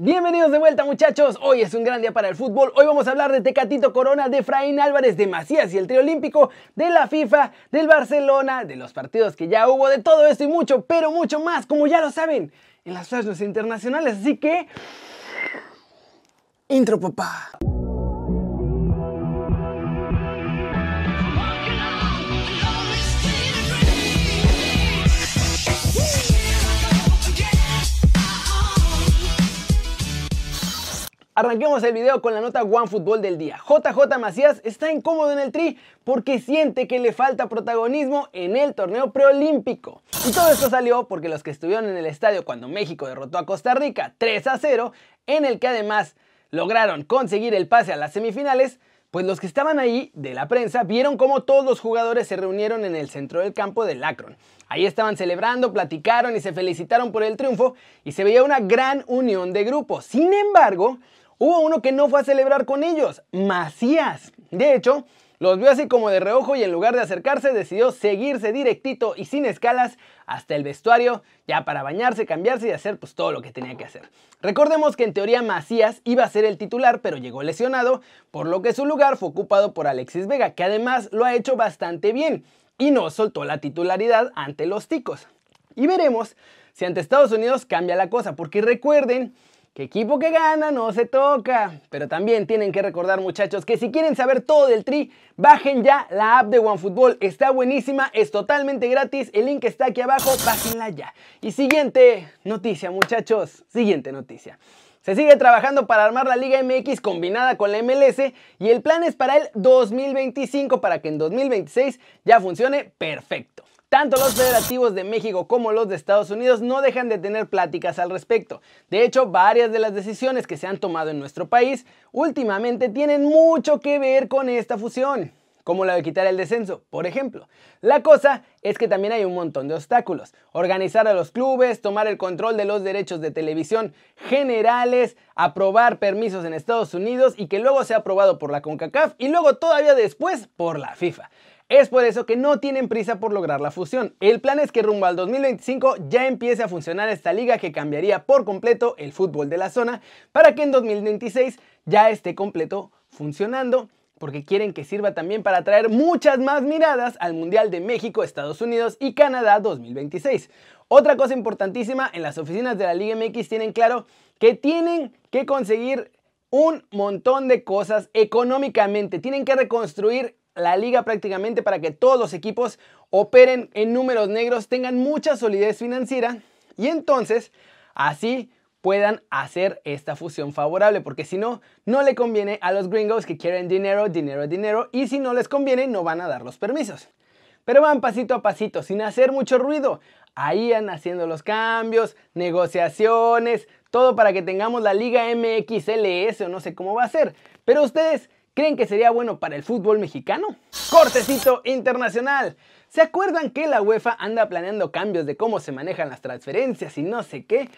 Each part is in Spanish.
Bienvenidos de vuelta muchachos, hoy es un gran día para el fútbol, hoy vamos a hablar de Tecatito Corona, de Fraín Álvarez, de Macías y el trío olímpico, de la FIFA, del Barcelona, de los partidos que ya hubo, de todo esto y mucho, pero mucho más, como ya lo saben, en las flashes internacionales, así que... Intro papá. Arranquemos el video con la nota One Fútbol del día. JJ Macías está incómodo en el tri porque siente que le falta protagonismo en el torneo preolímpico. Y todo esto salió porque los que estuvieron en el estadio cuando México derrotó a Costa Rica 3 a 0, en el que además lograron conseguir el pase a las semifinales, pues los que estaban ahí de la prensa vieron cómo todos los jugadores se reunieron en el centro del campo del Akron. Ahí estaban celebrando, platicaron y se felicitaron por el triunfo y se veía una gran unión de grupo. Sin embargo, Hubo uno que no fue a celebrar con ellos, Macías. De hecho, los vio así como de reojo y en lugar de acercarse decidió seguirse directito y sin escalas hasta el vestuario, ya para bañarse, cambiarse y hacer pues todo lo que tenía que hacer. Recordemos que en teoría Macías iba a ser el titular, pero llegó lesionado, por lo que su lugar fue ocupado por Alexis Vega, que además lo ha hecho bastante bien y no soltó la titularidad ante los ticos. Y veremos si ante Estados Unidos cambia la cosa, porque recuerden que equipo que gana no se toca. Pero también tienen que recordar muchachos que si quieren saber todo del Tri, bajen ya la app de OneFootball. Está buenísima, es totalmente gratis, el link está aquí abajo, bájenla ya. Y siguiente noticia muchachos, siguiente noticia. Se sigue trabajando para armar la Liga MX combinada con la MLS y el plan es para el 2025 para que en 2026 ya funcione perfecto. Tanto los federativos de México como los de Estados Unidos no dejan de tener pláticas al respecto. De hecho, varias de las decisiones que se han tomado en nuestro país últimamente tienen mucho que ver con esta fusión como la de quitar el descenso, por ejemplo. La cosa es que también hay un montón de obstáculos. Organizar a los clubes, tomar el control de los derechos de televisión generales, aprobar permisos en Estados Unidos y que luego sea aprobado por la CONCACAF y luego todavía después por la FIFA. Es por eso que no tienen prisa por lograr la fusión. El plan es que rumbo al 2025 ya empiece a funcionar esta liga que cambiaría por completo el fútbol de la zona para que en 2026 ya esté completo funcionando porque quieren que sirva también para atraer muchas más miradas al Mundial de México, Estados Unidos y Canadá 2026. Otra cosa importantísima, en las oficinas de la Liga MX tienen claro que tienen que conseguir un montón de cosas económicamente, tienen que reconstruir la liga prácticamente para que todos los equipos operen en números negros, tengan mucha solidez financiera y entonces así puedan hacer esta fusión favorable, porque si no, no le conviene a los gringos que quieren dinero, dinero, dinero, y si no les conviene, no van a dar los permisos. Pero van pasito a pasito, sin hacer mucho ruido. Ahí van haciendo los cambios, negociaciones, todo para que tengamos la Liga MXLS o no sé cómo va a ser. Pero ustedes, ¿Creen que sería bueno para el fútbol mexicano? Cortecito internacional. ¿Se acuerdan que la UEFA anda planeando cambios de cómo se manejan las transferencias y no sé qué?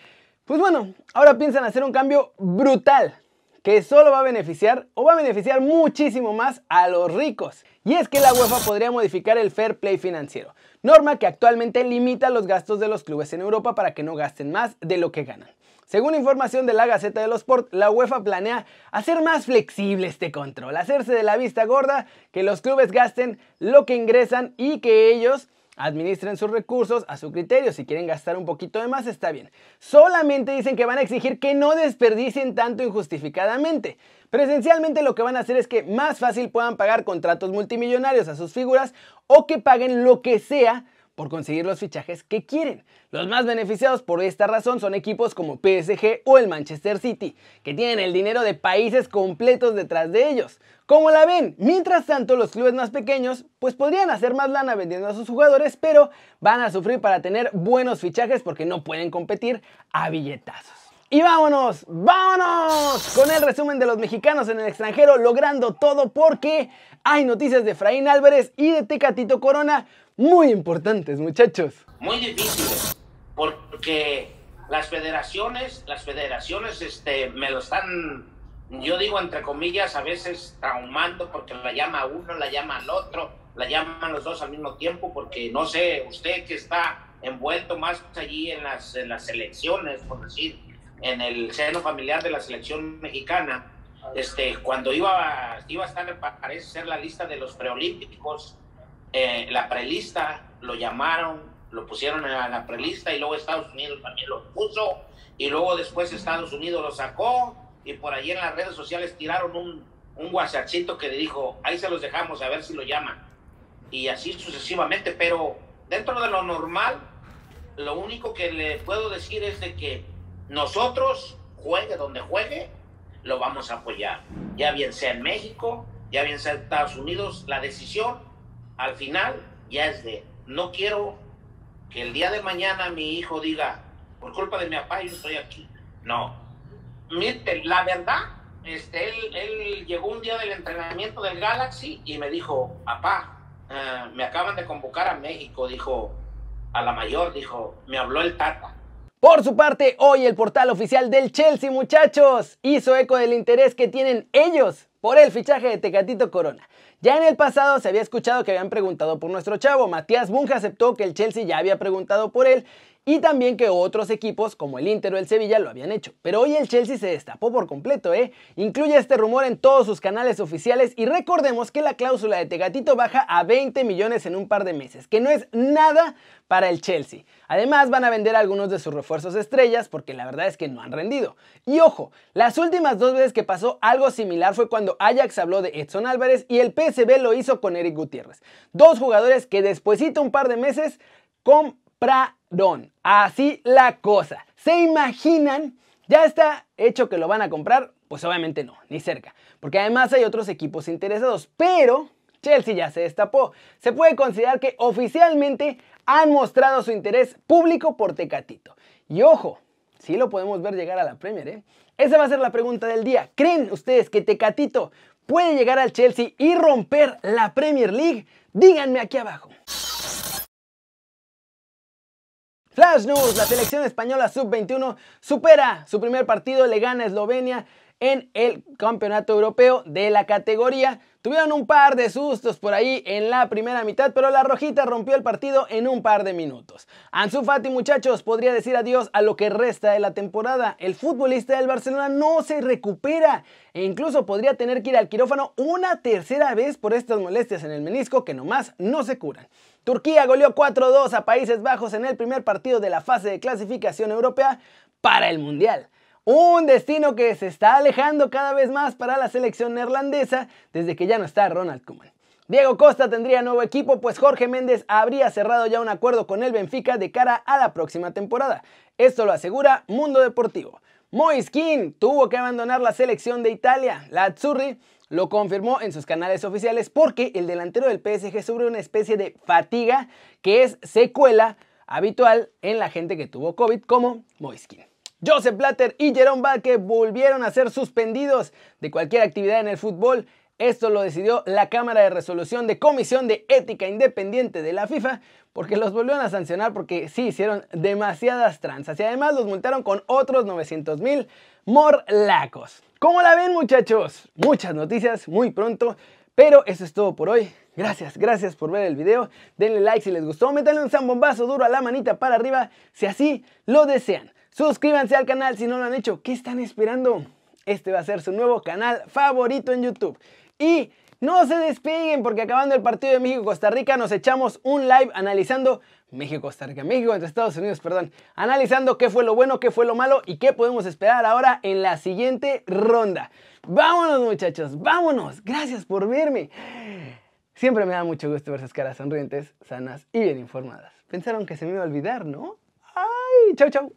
Pues bueno, ahora piensan hacer un cambio brutal que solo va a beneficiar o va a beneficiar muchísimo más a los ricos. Y es que la UEFA podría modificar el fair play financiero, norma que actualmente limita los gastos de los clubes en Europa para que no gasten más de lo que ganan. Según información de la Gaceta de los Sport, la UEFA planea hacer más flexible este control, hacerse de la vista gorda, que los clubes gasten lo que ingresan y que ellos administren sus recursos a su criterio. Si quieren gastar un poquito de más, está bien. Solamente dicen que van a exigir que no desperdicien tanto injustificadamente. Presencialmente lo que van a hacer es que más fácil puedan pagar contratos multimillonarios a sus figuras o que paguen lo que sea por conseguir los fichajes que quieren. Los más beneficiados por esta razón son equipos como PSG o el Manchester City, que tienen el dinero de países completos detrás de ellos. Como la ven, mientras tanto los clubes más pequeños pues podrían hacer más lana vendiendo a sus jugadores, pero van a sufrir para tener buenos fichajes porque no pueden competir a billetazos. Y vámonos, vámonos con el resumen de los mexicanos en el extranjero logrando todo porque hay noticias de Fraín Álvarez y de Tecatito Corona muy importantes, muchachos. Muy difíciles, porque las federaciones, las federaciones este, me lo están, yo digo entre comillas, a veces traumando porque la llama uno, la llama al otro, la llaman los dos al mismo tiempo, porque no sé, usted que está envuelto más allí en las, en las elecciones, por decir, en el seno familiar de la selección mexicana, este, cuando iba, iba a estar, parece ser la lista de los preolímpicos, eh, la prelista, lo llamaron, lo pusieron en la prelista y luego Estados Unidos también lo puso y luego después Estados Unidos lo sacó y por ahí en las redes sociales tiraron un, un WhatsAppcito que dijo, ahí se los dejamos a ver si lo llaman. Y así sucesivamente, pero dentro de lo normal, lo único que le puedo decir es de que nosotros, juegue donde juegue, lo vamos a apoyar. Ya bien sea en México, ya bien sea en Estados Unidos, la decisión al final ya es de, no quiero que el día de mañana mi hijo diga, por culpa de mi papá yo estoy aquí. No. La verdad, este, él, él llegó un día del entrenamiento del Galaxy y me dijo, papá, eh, me acaban de convocar a México, dijo, a la mayor, dijo, me habló el Tata. Por su parte, hoy el portal oficial del Chelsea, muchachos, hizo eco del interés que tienen ellos por el fichaje de Tecatito Corona. Ya en el pasado se había escuchado que habían preguntado por nuestro chavo. Matías Bunge aceptó que el Chelsea ya había preguntado por él y también que otros equipos como el Inter o el Sevilla lo habían hecho. Pero hoy el Chelsea se destapó por completo, ¿eh? Incluye este rumor en todos sus canales oficiales y recordemos que la cláusula de Tegatito baja a 20 millones en un par de meses, que no es nada para el Chelsea. Además van a vender algunos de sus refuerzos estrellas porque la verdad es que no han rendido. Y ojo, las últimas dos veces que pasó algo similar fue cuando Ajax habló de Edson Álvarez y el PSV lo hizo con Eric Gutiérrez. Dos jugadores que despuesito un par de meses compraron. Así la cosa. ¿Se imaginan? ¿Ya está hecho que lo van a comprar? Pues obviamente no, ni cerca. Porque además hay otros equipos interesados. Pero Chelsea ya se destapó. Se puede considerar que oficialmente han mostrado su interés público por Tecatito. Y ojo, sí lo podemos ver llegar a la Premier, ¿eh? Esa va a ser la pregunta del día. ¿Creen ustedes que Tecatito puede llegar al Chelsea y romper la Premier League? Díganme aquí abajo. Flash News, la selección española sub-21 supera su primer partido, le gana a Eslovenia en el Campeonato Europeo de la categoría. Tuvieron un par de sustos por ahí en la primera mitad, pero la Rojita rompió el partido en un par de minutos. Ansu Fati, muchachos, podría decir adiós a lo que resta de la temporada. El futbolista del Barcelona no se recupera e incluso podría tener que ir al quirófano una tercera vez por estas molestias en el menisco que nomás no se curan. Turquía goleó 4-2 a Países Bajos en el primer partido de la fase de clasificación europea para el Mundial. Un destino que se está alejando cada vez más para la selección neerlandesa desde que ya no está Ronald Koeman. Diego Costa tendría nuevo equipo, pues Jorge Méndez habría cerrado ya un acuerdo con el Benfica de cara a la próxima temporada. Esto lo asegura Mundo Deportivo. Moiskin tuvo que abandonar la selección de Italia. La Azzurri lo confirmó en sus canales oficiales porque el delantero del PSG sufre una especie de fatiga que es secuela habitual en la gente que tuvo COVID como Moiskin. Joseph Blatter y Jerome Valque volvieron a ser suspendidos de cualquier actividad en el fútbol. Esto lo decidió la Cámara de Resolución de Comisión de Ética Independiente de la FIFA porque los volvieron a sancionar porque sí hicieron demasiadas tranzas y además los multaron con otros 900 mil morlacos. ¿Cómo la ven muchachos? Muchas noticias muy pronto, pero eso es todo por hoy. Gracias, gracias por ver el video. Denle like si les gustó, métanle un zambombazo duro a la manita para arriba si así lo desean. Suscríbanse al canal si no lo han hecho. ¿Qué están esperando? Este va a ser su nuevo canal favorito en YouTube. Y no se despeguen porque acabando el partido de México-Costa Rica nos echamos un live analizando México-Costa Rica, México entre Estados Unidos, perdón, analizando qué fue lo bueno, qué fue lo malo y qué podemos esperar ahora en la siguiente ronda. Vámonos muchachos, vámonos. Gracias por verme. Siempre me da mucho gusto ver esas caras sonrientes, sanas y bien informadas. Pensaron que se me iba a olvidar, ¿no? ¡Ay! ¡Chau, chau!